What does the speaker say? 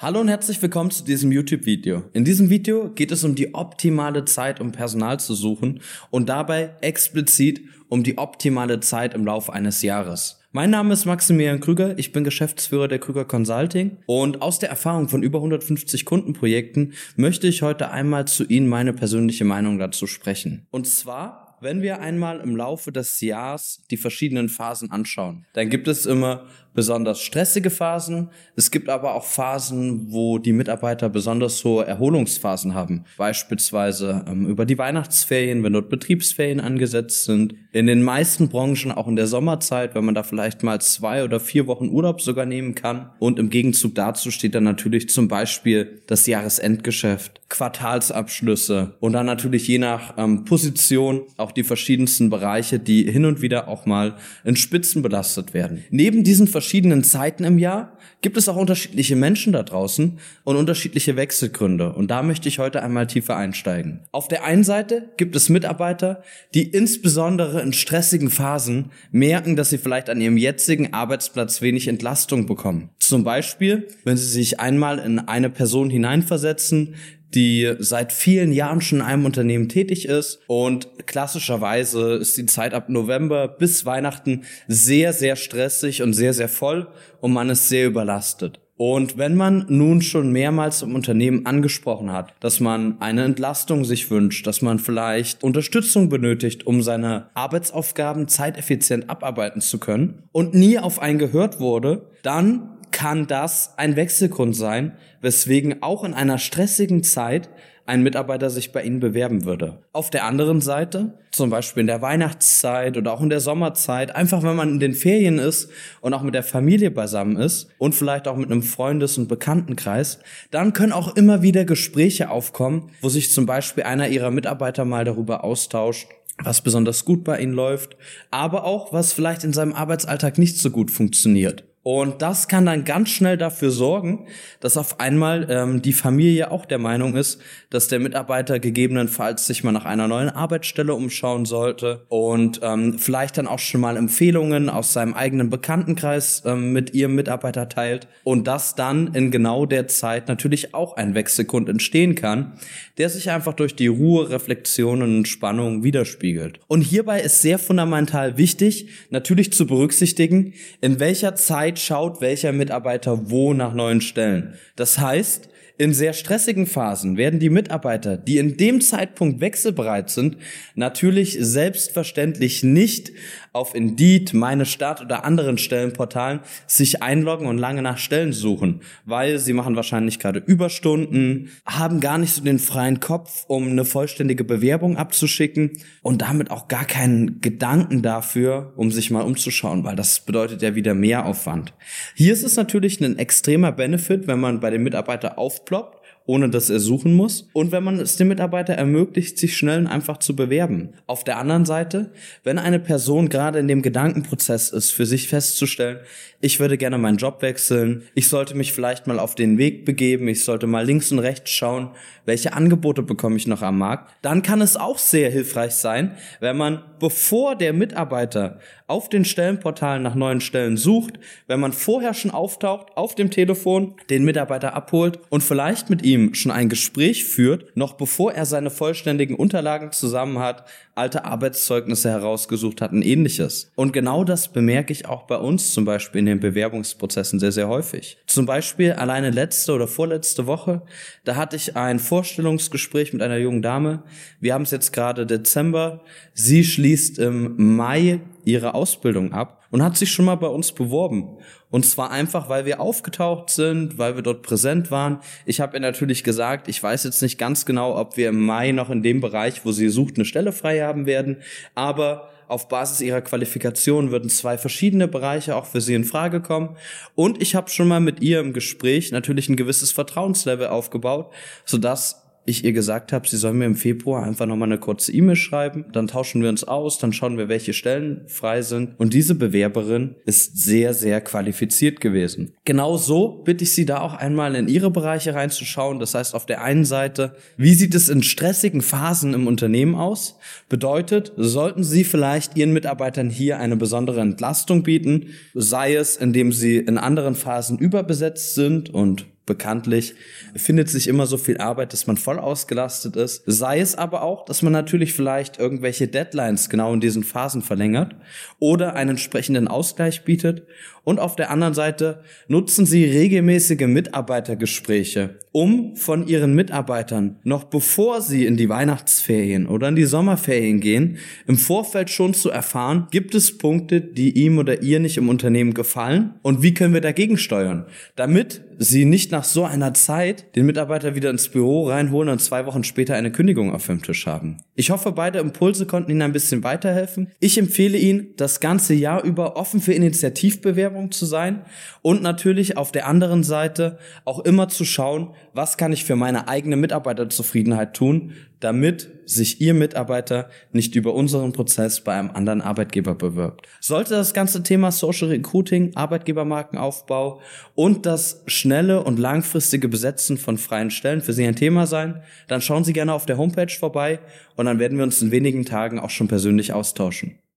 Hallo und herzlich willkommen zu diesem YouTube-Video. In diesem Video geht es um die optimale Zeit, um Personal zu suchen und dabei explizit um die optimale Zeit im Laufe eines Jahres. Mein Name ist Maximilian Krüger, ich bin Geschäftsführer der Krüger Consulting und aus der Erfahrung von über 150 Kundenprojekten möchte ich heute einmal zu Ihnen meine persönliche Meinung dazu sprechen. Und zwar wenn wir einmal im Laufe des Jahres die verschiedenen Phasen anschauen, dann gibt es immer besonders stressige Phasen. Es gibt aber auch Phasen, wo die Mitarbeiter besonders hohe Erholungsphasen haben. Beispielsweise ähm, über die Weihnachtsferien, wenn dort Betriebsferien angesetzt sind. In den meisten Branchen auch in der Sommerzeit, wenn man da vielleicht mal zwei oder vier Wochen Urlaub sogar nehmen kann. Und im Gegenzug dazu steht dann natürlich zum Beispiel das Jahresendgeschäft, Quartalsabschlüsse und dann natürlich je nach ähm, Position auch die verschiedensten Bereiche, die hin und wieder auch mal in Spitzen belastet werden. Neben diesen verschiedenen Zeiten im Jahr gibt es auch unterschiedliche Menschen da draußen und unterschiedliche Wechselgründe. Und da möchte ich heute einmal tiefer einsteigen. Auf der einen Seite gibt es Mitarbeiter, die insbesondere in stressigen Phasen merken, dass sie vielleicht an ihrem jetzigen Arbeitsplatz wenig Entlastung bekommen. Zum Beispiel, wenn sie sich einmal in eine Person hineinversetzen, die seit vielen Jahren schon in einem Unternehmen tätig ist und klassischerweise ist die Zeit ab November bis Weihnachten sehr, sehr stressig und sehr, sehr voll und man ist sehr überlastet. Und wenn man nun schon mehrmals im Unternehmen angesprochen hat, dass man eine Entlastung sich wünscht, dass man vielleicht Unterstützung benötigt, um seine Arbeitsaufgaben zeiteffizient abarbeiten zu können und nie auf einen gehört wurde, dann kann das ein Wechselgrund sein, weswegen auch in einer stressigen Zeit ein Mitarbeiter sich bei Ihnen bewerben würde. Auf der anderen Seite, zum Beispiel in der Weihnachtszeit oder auch in der Sommerzeit, einfach wenn man in den Ferien ist und auch mit der Familie beisammen ist und vielleicht auch mit einem Freundes- und Bekanntenkreis, dann können auch immer wieder Gespräche aufkommen, wo sich zum Beispiel einer Ihrer Mitarbeiter mal darüber austauscht, was besonders gut bei Ihnen läuft, aber auch was vielleicht in seinem Arbeitsalltag nicht so gut funktioniert. Und das kann dann ganz schnell dafür sorgen, dass auf einmal ähm, die Familie auch der Meinung ist, dass der Mitarbeiter gegebenenfalls sich mal nach einer neuen Arbeitsstelle umschauen sollte und ähm, vielleicht dann auch schon mal Empfehlungen aus seinem eigenen Bekanntenkreis ähm, mit ihrem Mitarbeiter teilt und dass dann in genau der Zeit natürlich auch ein Wechselgrund entstehen kann, der sich einfach durch die Ruhe, Reflexion und Spannung widerspiegelt. Und hierbei ist sehr fundamental wichtig, natürlich zu berücksichtigen, in welcher Zeit schaut welcher Mitarbeiter wo nach neuen Stellen. Das heißt, in sehr stressigen Phasen werden die Mitarbeiter, die in dem Zeitpunkt wechselbereit sind, natürlich selbstverständlich nicht auf Indeed, meine Stadt oder anderen Stellenportalen sich einloggen und lange nach Stellen suchen, weil sie machen wahrscheinlich gerade Überstunden, haben gar nicht so den freien Kopf, um eine vollständige Bewerbung abzuschicken und damit auch gar keinen Gedanken dafür, um sich mal umzuschauen, weil das bedeutet ja wieder mehr Aufwand. Hier ist es natürlich ein extremer Benefit, wenn man bei den Mitarbeitern aufploppt ohne dass er suchen muss. Und wenn man es dem Mitarbeiter ermöglicht, sich schnell und einfach zu bewerben. Auf der anderen Seite, wenn eine Person gerade in dem Gedankenprozess ist, für sich festzustellen, ich würde gerne meinen Job wechseln, ich sollte mich vielleicht mal auf den Weg begeben, ich sollte mal links und rechts schauen, welche Angebote bekomme ich noch am Markt, dann kann es auch sehr hilfreich sein, wenn man, bevor der Mitarbeiter auf den Stellenportalen nach neuen Stellen sucht, wenn man vorher schon auftaucht, auf dem Telefon den Mitarbeiter abholt und vielleicht mit ihm schon ein Gespräch führt, noch bevor er seine vollständigen Unterlagen zusammen hat, alte Arbeitszeugnisse herausgesucht hat und ähnliches. Und genau das bemerke ich auch bei uns zum Beispiel in den Bewerbungsprozessen sehr, sehr häufig. Zum Beispiel alleine letzte oder vorletzte Woche, da hatte ich ein Vorstellungsgespräch mit einer jungen Dame. Wir haben es jetzt gerade Dezember. Sie schließt im Mai ihre Ausbildung ab und hat sich schon mal bei uns beworben. Und zwar einfach, weil wir aufgetaucht sind, weil wir dort präsent waren. Ich habe ihr natürlich gesagt, ich weiß jetzt nicht ganz genau, ob wir im Mai noch in dem Bereich, wo sie sucht, eine Stelle frei haben werden, aber auf Basis ihrer Qualifikation würden zwei verschiedene Bereiche auch für sie in Frage kommen. Und ich habe schon mal mit ihr im Gespräch natürlich ein gewisses Vertrauenslevel aufgebaut, sodass ich ihr gesagt habe, sie soll mir im Februar einfach nochmal eine kurze E-Mail schreiben, dann tauschen wir uns aus, dann schauen wir, welche Stellen frei sind. Und diese Bewerberin ist sehr, sehr qualifiziert gewesen. Genau so bitte ich Sie da auch einmal in Ihre Bereiche reinzuschauen. Das heißt, auf der einen Seite, wie sieht es in stressigen Phasen im Unternehmen aus? Bedeutet, sollten Sie vielleicht Ihren Mitarbeitern hier eine besondere Entlastung bieten, sei es, indem sie in anderen Phasen überbesetzt sind und bekanntlich findet sich immer so viel Arbeit, dass man voll ausgelastet ist. Sei es aber auch, dass man natürlich vielleicht irgendwelche Deadlines genau in diesen Phasen verlängert oder einen entsprechenden Ausgleich bietet. Und auf der anderen Seite nutzen Sie regelmäßige Mitarbeitergespräche, um von Ihren Mitarbeitern noch bevor Sie in die Weihnachtsferien oder in die Sommerferien gehen, im Vorfeld schon zu erfahren, gibt es Punkte, die ihm oder ihr nicht im Unternehmen gefallen und wie können wir dagegen steuern, damit Sie nicht nach so einer Zeit den Mitarbeiter wieder ins Büro reinholen und zwei Wochen später eine Kündigung auf dem Tisch haben. Ich hoffe, beide Impulse konnten Ihnen ein bisschen weiterhelfen. Ich empfehle Ihnen, das ganze Jahr über offen für Initiativbewerbungen zu sein und natürlich auf der anderen Seite auch immer zu schauen, was kann ich für meine eigene Mitarbeiterzufriedenheit tun, damit sich Ihr Mitarbeiter nicht über unseren Prozess bei einem anderen Arbeitgeber bewirbt. Sollte das ganze Thema Social Recruiting, Arbeitgebermarkenaufbau und das schnelle und langfristige Besetzen von freien Stellen für Sie ein Thema sein, dann schauen Sie gerne auf der Homepage vorbei und dann werden wir uns in wenigen Tagen auch schon persönlich austauschen.